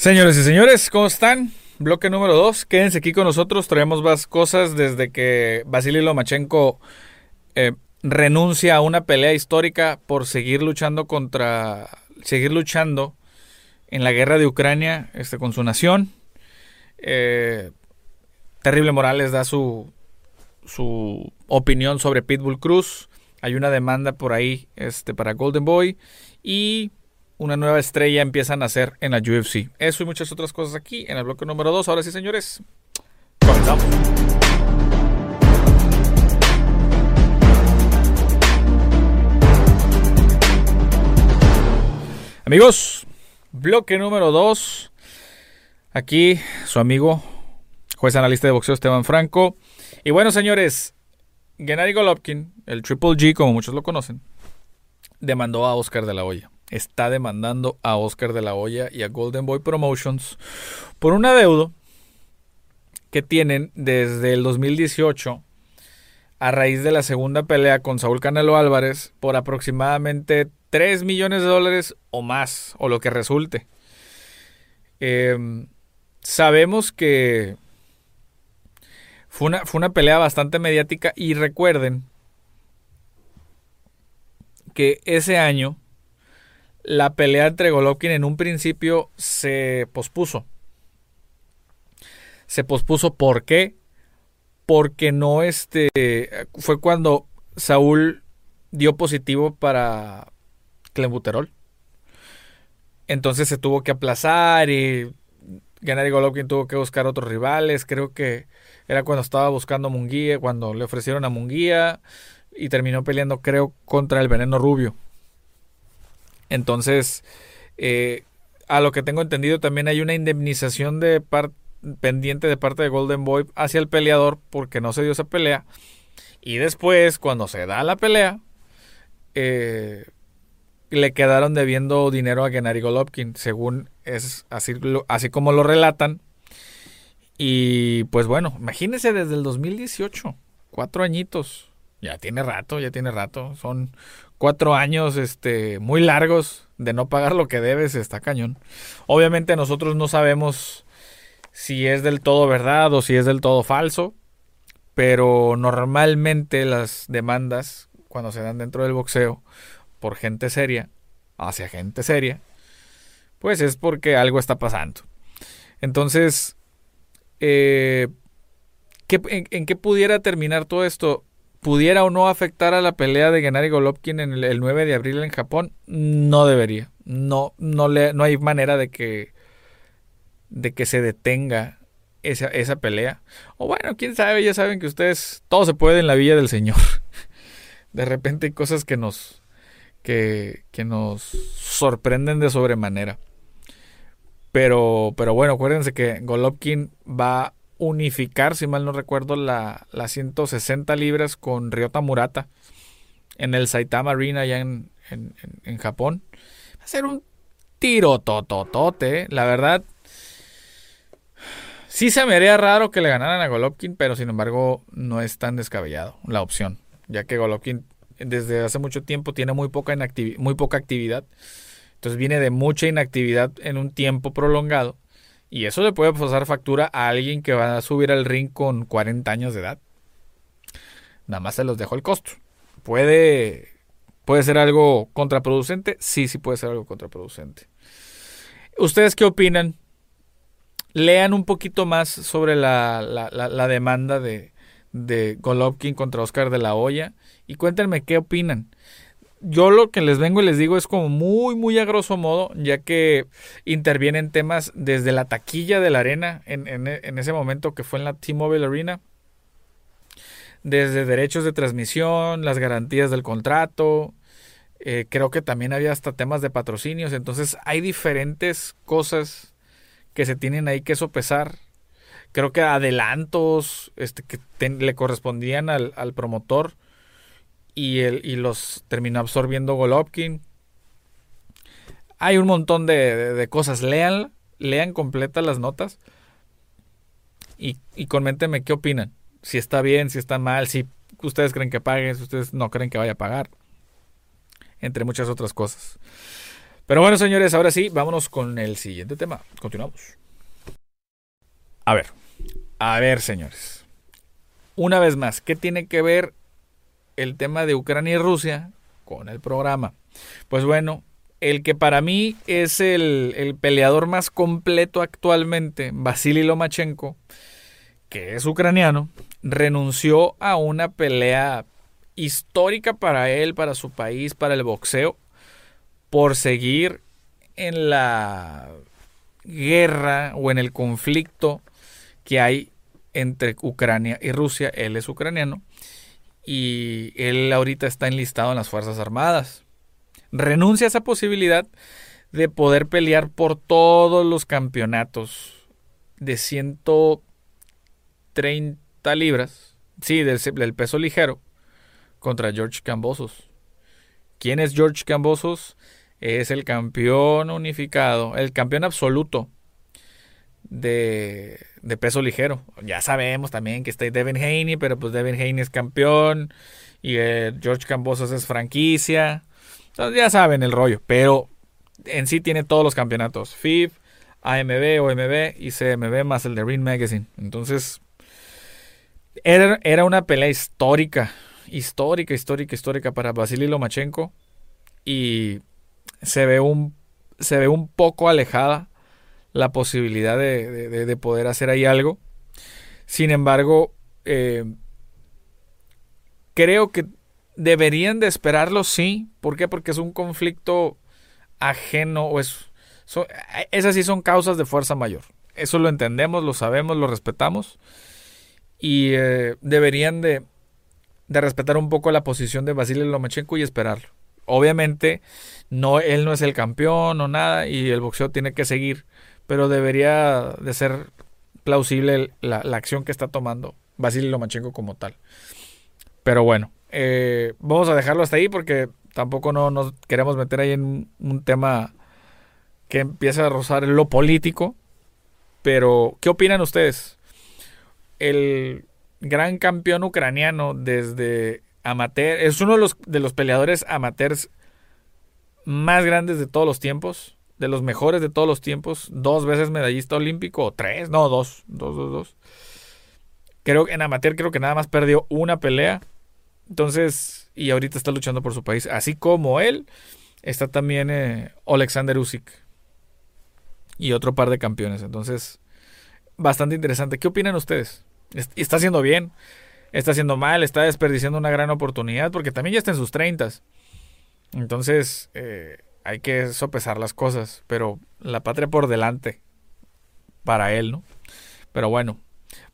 Señores y señores, ¿cómo están? Bloque número 2. Quédense aquí con nosotros. Traemos más cosas desde que Vasily Lomachenko eh, renuncia a una pelea histórica por seguir luchando contra. seguir luchando en la guerra de Ucrania este, con su nación. Eh, Terrible Morales da su, su opinión sobre Pitbull Cruz. Hay una demanda por ahí este, para Golden Boy. Y una nueva estrella empieza a nacer en la UFC. Eso y muchas otras cosas aquí en el bloque número 2. Ahora sí, señores, comenzamos. Amigos, bloque número 2. Aquí su amigo, juez analista de boxeo Esteban Franco. Y bueno, señores, Gennady Golovkin, el Triple G, como muchos lo conocen, demandó a Oscar de la Hoya está demandando a Oscar de la Hoya y a Golden Boy Promotions por un adeudo que tienen desde el 2018 a raíz de la segunda pelea con Saúl Canelo Álvarez por aproximadamente 3 millones de dólares o más, o lo que resulte. Em, sabemos que fue una, fue una pelea bastante mediática y recuerden que ese año la pelea entre Golovkin en un principio se pospuso. Se pospuso ¿por qué? Porque no este fue cuando Saúl dio positivo para clenbuterol. Entonces se tuvo que aplazar y Gennady Golovkin tuvo que buscar otros rivales. Creo que era cuando estaba buscando a Munguía, cuando le ofrecieron a Munguía y terminó peleando, creo, contra el Veneno Rubio. Entonces, eh, a lo que tengo entendido, también hay una indemnización de pendiente de parte de Golden Boy hacia el peleador porque no se dio esa pelea. Y después, cuando se da la pelea, eh, le quedaron debiendo dinero a Gennady Golovkin, según es así, así como lo relatan. Y pues bueno, imagínense desde el 2018, cuatro añitos. Ya tiene rato, ya tiene rato. Son cuatro años este, muy largos de no pagar lo que debes, está cañón. Obviamente nosotros no sabemos si es del todo verdad o si es del todo falso, pero normalmente las demandas, cuando se dan dentro del boxeo, por gente seria, hacia gente seria, pues es porque algo está pasando. Entonces, eh, en, qué pudiera terminar todo esto? Pudiera o no afectar a la pelea de Gennady Golovkin en el, 9 de abril en Japón, no debería. No, no, le, no hay manera de que, de que se detenga esa, esa pelea. O bueno, quién sabe, ya saben que ustedes, todo se puede en la villa del Señor. De repente hay cosas que nos, que, que nos sorprenden de sobremanera. Pero, pero bueno, acuérdense que Golovkin va unificar, si mal no recuerdo, la, las 160 libras con Ryota Murata en el Saitama Arena allá en, en, Japón. Va a ser un tiro tototote, la verdad. Sí se me haría raro que le ganaran a Golovkin, pero sin embargo no es tan descabellado la opción, ya que Golovkin desde hace mucho tiempo tiene muy poca, muy poca actividad. Entonces viene de mucha inactividad en un tiempo prolongado y eso le puede pasar factura a alguien que va a subir al ring con 40 años de edad. Nada más se los dejo el costo. Puede, puede ser algo contraproducente. Sí, sí puede ser algo contraproducente. ¿Ustedes qué opinan? Lean un poquito más sobre la, la, demanda de, de Golovkin contra Oscar de la Hoya y cuéntenme qué opinan yo lo que les vengo y les digo es como muy, muy a grosso modo, ya que intervienen temas desde la taquilla de la arena, en, ese momento que fue en la T-Mobile Arena, desde derechos de transmisión, las garantías del contrato, eh, creo que también había hasta temas de patrocinios, entonces hay diferentes cosas que se tienen ahí que sopesar. Creo que adelantos este, que le correspondían al, al promotor y, el, y los terminó absorbiendo Golovkin. Hay un montón de, cosas. Lean, lean completas las notas y, y coméntenme qué opinan. Si está bien, si está mal, si ustedes creen que pague, si ustedes no creen que vaya a pagar. Entre muchas otras cosas. Pero bueno, señores, ahora sí, vámonos con el siguiente tema. Continuamos. A ver, a ver, señores. Una vez más, ¿qué tiene que ver el tema de Ucrania y Rusia con el programa? Pues bueno, el que para mí es el, el peleador más completo actualmente, Vasily Lomachenko, que es ucraniano, renunció a una pelea histórica para él, para su país, para el boxeo, por seguir en la guerra o en el conflicto que hay entre Ucrania y Rusia. Él es ucraniano y él ahorita está enlistado en las Fuerzas Armadas. Renuncia a esa posibilidad de poder pelear por todos los campeonatos de 130 libras, sí, del, del peso ligero, contra George Cambosos. ¿Quién es George Cambosos? es el campeón unificado, el campeón absoluto de, de peso ligero. Ya sabemos también que está Devin Haney, pero pues Devin Haney es campeón y eh, George Cambosos es franquicia. Entonces ya saben el rollo, pero en sí tiene todos los campeonatos, FIF, AMB, OMB y CMB más el de Ring Magazine. Entonces era, era una pelea histórica, histórica, histórica, histórica para Vasily Lomachenko y se ve un, se ve un poco alejada la posibilidad de, poder hacer ahí algo. Sin embargo, eh, creo que deberían de esperarlo, sí. ¿Por qué? Porque es un conflicto ajeno o es... esas sí son causas de fuerza mayor. Eso lo entendemos, lo sabemos, lo respetamos. Y eh, deberían de, de respetar un poco la posición de Vasily Lomachenko y esperarlo. Obviamente, no, él no es el campeón o nada y el boxeo tiene que seguir, pero debería de ser plausible la, acción que está tomando Vasily Lomachenko como tal. Pero bueno, eh, vamos a dejarlo hasta ahí porque tampoco no nos queremos meter ahí en un tema que empieza a rozar lo político. Pero, ¿qué opinan ustedes? El gran campeón ucraniano desde amateur, es uno de los, de los peleadores amateurs más grandes de todos los tiempos, de los mejores de todos los tiempos, dos veces medallista olímpico, o tres, no, dos, dos, dos, dos. Creo que en amateur creo que nada más perdió una pelea. Entonces, y ahorita está luchando por su país. Así como él, está también eh, Alexander Usyk. Y otro par de campeones. Entonces, bastante interesante. ¿Qué opinan ustedes? ¿Está haciendo bien? está haciendo mal, está desperdiciando una gran oportunidad, porque también ya está en sus 30. Entonces, eh, hay que sopesar las cosas, pero la patria por delante para él, ¿no? Pero bueno,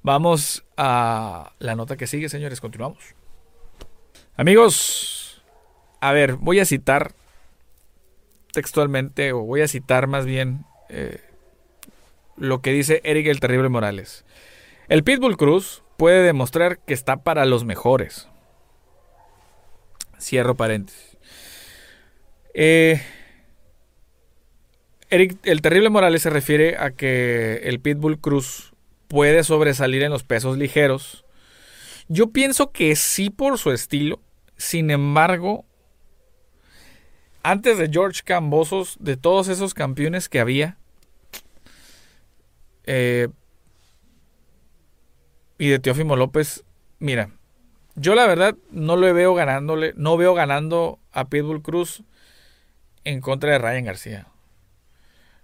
vamos a la nota que sigue, señores, continuamos. Amigos, a ver, voy a citar textualmente, o voy a citar más bien eh, lo que dice Eric el Terrible Morales. El Pitbull Cruz puede demostrar que está para los mejores. Cierro paréntesis. Eh, Eric, el terrible Morales se refiere a que el Pitbull Cruz puede sobresalir en los pesos ligeros. Yo pienso que sí por su estilo. Sin embargo, antes de George Cambosos, de todos esos campeones que había, eh, y de Teófimo López, mira, yo la verdad no lo veo ganándole, no veo ganando a Pitbull Cruz en contra de Ryan García.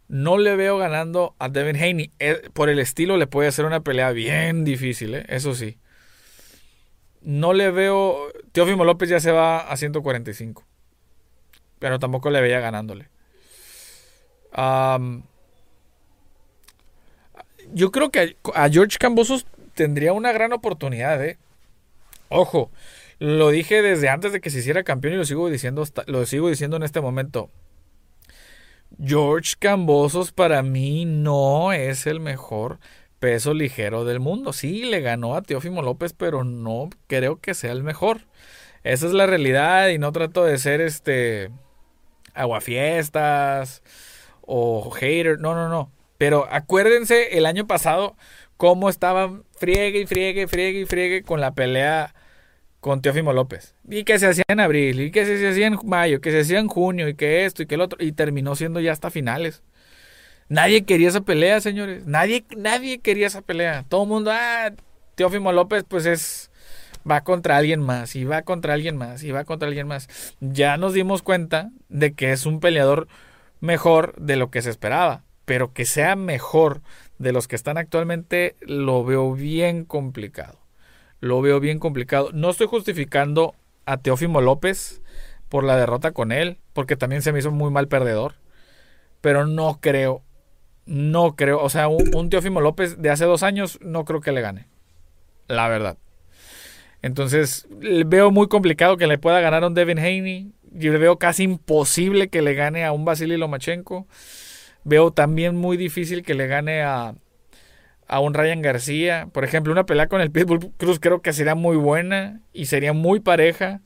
No le veo ganando a Devin Haney. Eh, por el estilo le puede hacer una pelea bien difícil, ¿eh? eso sí. No le veo. Teófimo López ya se va a 145. Pero tampoco le veía ganándole. yo creo que a George Cambosos tendría una gran oportunidad, ¿eh? Ojo, lo dije desde antes de que se hiciera campeón y lo sigo diciendo, lo sigo diciendo en este momento. George Cambosos para mí no es el mejor peso ligero del mundo. Sí, le ganó a Teófimo López, pero no creo que sea el mejor. Esa es la realidad y no trato de ser este aguafiestas o hater. No, no, no. Pero acuérdense el año pasado cómo estaban friegue y friegue, friegue y friegue con la pelea con Teófimo López. Y que se hacía en abril, y que se hacía en mayo, que se hacía en junio, y que esto y que el otro. Y terminó siendo ya hasta finales. Nadie quería esa pelea, señores. Nadie, nadie quería esa pelea. Todo el mundo, ah, Teófimo López, pues es. Va contra alguien más, y va contra alguien más, y va contra alguien más. Ya nos dimos cuenta de que es un peleador mejor de lo que se esperaba. Pero que sea mejor de los que están actualmente, lo veo bien complicado lo veo bien complicado. No estoy justificando a Teófimo López por la derrota con él, porque también se me hizo muy mal perdedor. Pero no creo, no creo, o sea, un, Teófimo López de hace dos años no creo que le gane. La verdad. Entonces, veo muy complicado que le pueda ganar a un Devin Haney. Yo veo casi imposible que le gane a un Vasily Lomachenko. Veo también muy difícil que le gane a, a un Ryan García. Por ejemplo, una pelea con el Pitbull Cruz creo que sería muy buena y sería muy pareja.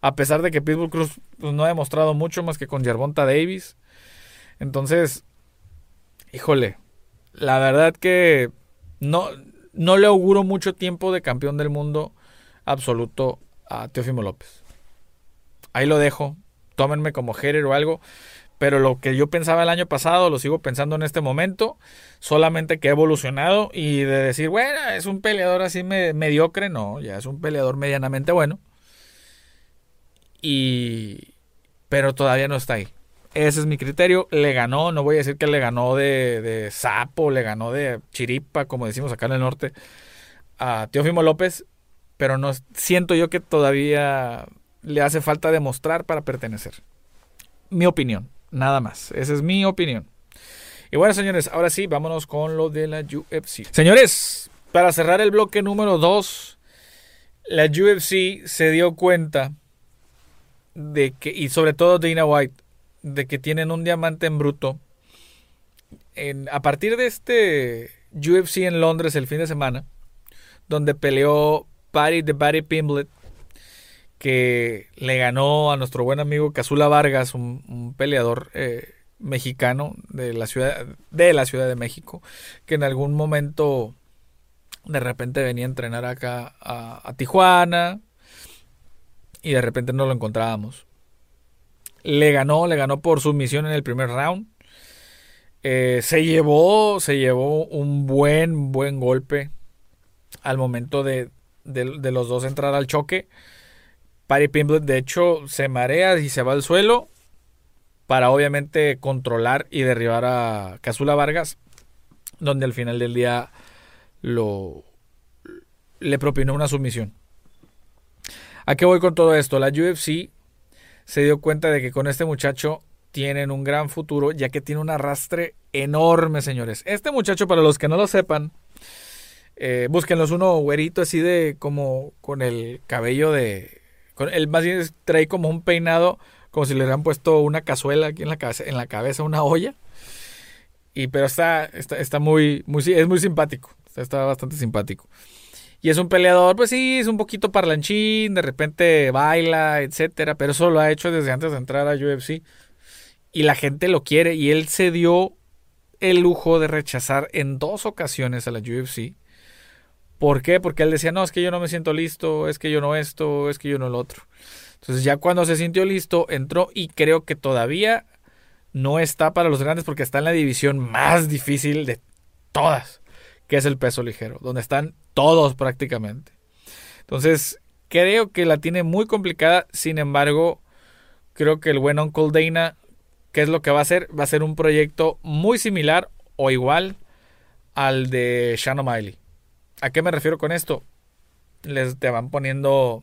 A pesar de que Pitbull Cruz pues, no ha demostrado mucho más que con Gervonta Davis. Entonces, híjole, la verdad que no, no le auguro mucho tiempo de campeón del mundo absoluto a Teofimo López. Ahí lo dejo. Tómenme como Herer o algo. Pero lo que yo pensaba el año pasado lo sigo pensando en este momento, solamente que ha evolucionado y de decir, bueno, es un peleador así mediocre, no, ya es un peleador medianamente bueno. Y pero todavía no está ahí. Ese es mi criterio. Le ganó, no voy a decir que le ganó de, de sapo, le ganó de chiripa, como decimos acá en el norte, a Teófimo López, pero no siento yo que todavía le hace falta demostrar para pertenecer. Mi opinión. Nada más. Esa es mi opinión. Y bueno, señores, ahora sí, vámonos con lo de la UFC. Señores, para cerrar el bloque número 2, la UFC se dio cuenta de que, y sobre todo Dana White, de que tienen un diamante en bruto. En, a partir de este UFC en Londres el fin de semana, donde peleó Patty de Patty Pimblet que le ganó a nuestro buen amigo Casula Vargas, un, peleador eh, mexicano de la ciudad de la Ciudad de México, que en algún momento de repente venía a entrenar acá a, Tijuana y de repente no lo encontrábamos. Le ganó, le ganó por sumisión en el primer round. Eh, se llevó, se llevó un buen, buen golpe al momento de, de los dos entrar al choque. Patty Pimblet, de hecho, se marea y se va al suelo para obviamente controlar y derribar a Casula Vargas, donde al final del día lo le propinó una sumisión. ¿A qué voy con todo esto? La UFC se dio cuenta de que con este muchacho tienen un gran futuro, ya que tiene un arrastre enorme, señores. Este muchacho, para los que no lo sepan, eh, búsquenlos uno güerito así de como con el cabello de el más bien trae como un peinado, como si le hubieran puesto una cazuela aquí en la cabeza, en la cabeza una olla. Y pero está, está, muy, muy, es muy simpático. Está, bastante simpático. Y es un peleador, pues sí, es un poquito parlanchín, de repente baila, etcétera, pero eso lo ha hecho desde antes de entrar a UFC. Y la gente lo quiere. Y él se dio el lujo de rechazar en dos ocasiones a la UFC ¿Por qué? Porque él decía, no, es que yo no me siento listo, es que yo no esto, es que yo no lo otro. Entonces ya cuando se sintió listo, entró y creo que todavía no está para los grandes porque está en la división más difícil de todas, que es el peso ligero, donde están todos prácticamente. Entonces, creo que la tiene muy complicada, sin embargo, creo que el buen Uncle Dana, ¿qué es lo que va a hacer? Va a ser un proyecto muy similar o igual al de Shannon Miley. ¿A qué me refiero con esto? Les te van poniendo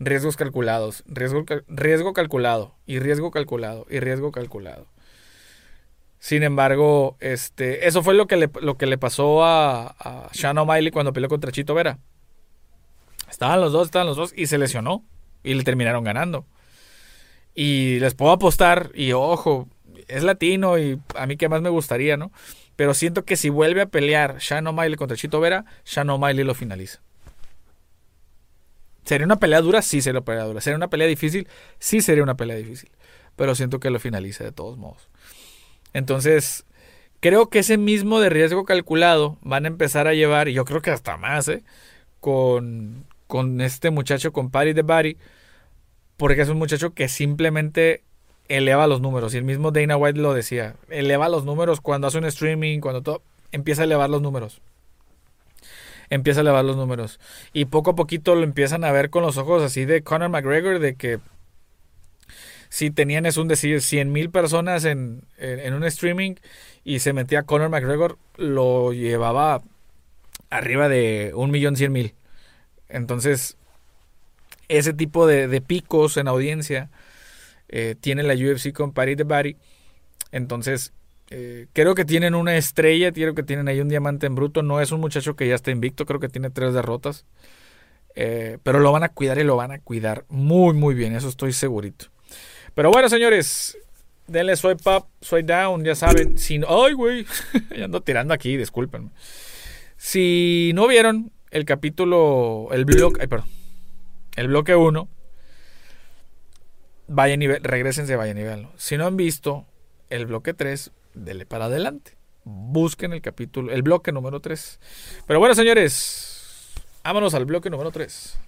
riesgos calculados, riesgo, riesgo calculado y riesgo calculado y riesgo calculado. Sin embargo, este, eso fue lo que le, lo que le pasó a, a Shannon Miley cuando peleó contra Chito Vera. Estaban los dos, estaban los dos y se lesionó y le terminaron ganando. Y les puedo apostar, y ojo, es latino y a mí que más me gustaría, ¿no? Pero siento que si vuelve a pelear Shannon Miley contra Chito Vera, Shannon Miley lo finaliza. ¿Sería una pelea dura? Sí, sería una pelea dura. ¿Sería una pelea difícil? Sí, sería una pelea difícil. Pero siento que lo finaliza de todos modos. Entonces, creo que ese mismo de riesgo calculado van a empezar a llevar, y yo creo que hasta más, ¿eh? con, con este muchacho, con Paddy the Body, porque es un muchacho que simplemente eleva los números. Y el mismo Dana White lo decía, eleva los números cuando hace un streaming, cuando todo, empieza a elevar los números. Empieza a elevar los números. Y poco a poquito lo empiezan a ver con los ojos así de Conor McGregor, de que si tenían, es un decir, 100 mil personas en, en, un streaming y se metía Conor McGregor, lo llevaba arriba de un millón cien mil. Entonces, ese tipo de, picos en audiencia eh, tiene la UFC con Party the Body. Entonces, eh, creo que tienen una estrella, creo que tienen ahí un diamante en bruto. No es un muchacho que ya está invicto, creo que tiene tres derrotas. Eh, pero lo van a cuidar y lo van a cuidar muy, muy bien, eso estoy segurito. Pero bueno, señores, denle swipe up, swipe down, ya saben. Sin, ay, güey, ya ando tirando aquí, discúlpenme. Si no vieron el capítulo, el bloque, ay, perdón, el bloque 1, vaya nivel, regresense, vaya nivel. Si no han visto el bloque 3, denle para adelante. Busquen el capítulo, el bloque número 3. Pero bueno, señores, vámonos al bloque número 3.